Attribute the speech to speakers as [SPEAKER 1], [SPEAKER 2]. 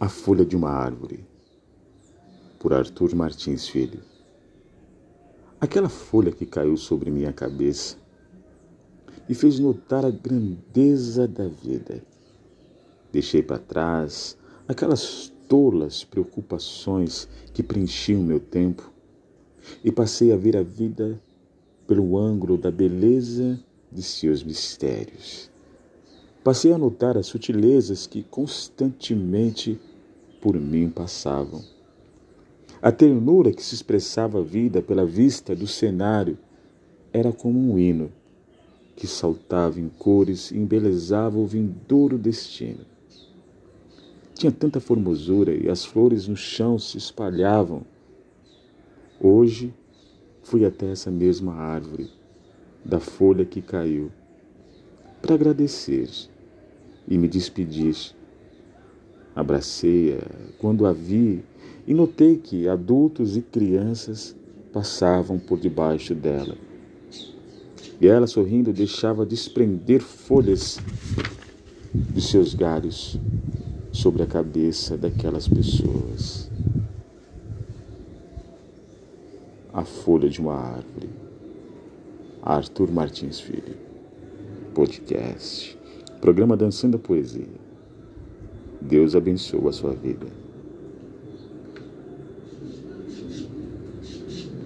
[SPEAKER 1] A Folha de uma Árvore, por Arthur Martins Filho. Aquela folha que caiu sobre minha cabeça me fez notar a grandeza da vida. Deixei para trás aquelas tolas preocupações que preenchiam meu tempo e passei a ver a vida pelo ângulo da beleza de seus mistérios. Passei a notar as sutilezas que constantemente por mim passavam. A ternura que se expressava a vida pela vista do cenário era como um hino que saltava em cores e embelezava o vindouro destino. Tinha tanta formosura e as flores no chão se espalhavam. Hoje fui até essa mesma árvore, da folha que caiu, para agradecer e me despedir. Abracei-a quando a vi e notei que adultos e crianças passavam por debaixo dela. E ela, sorrindo, deixava desprender folhas de seus galhos sobre a cabeça daquelas pessoas. A folha de uma árvore. Arthur Martins Filho. Podcast. Programa Dançando a Poesia. Deus abençoe a sua vida.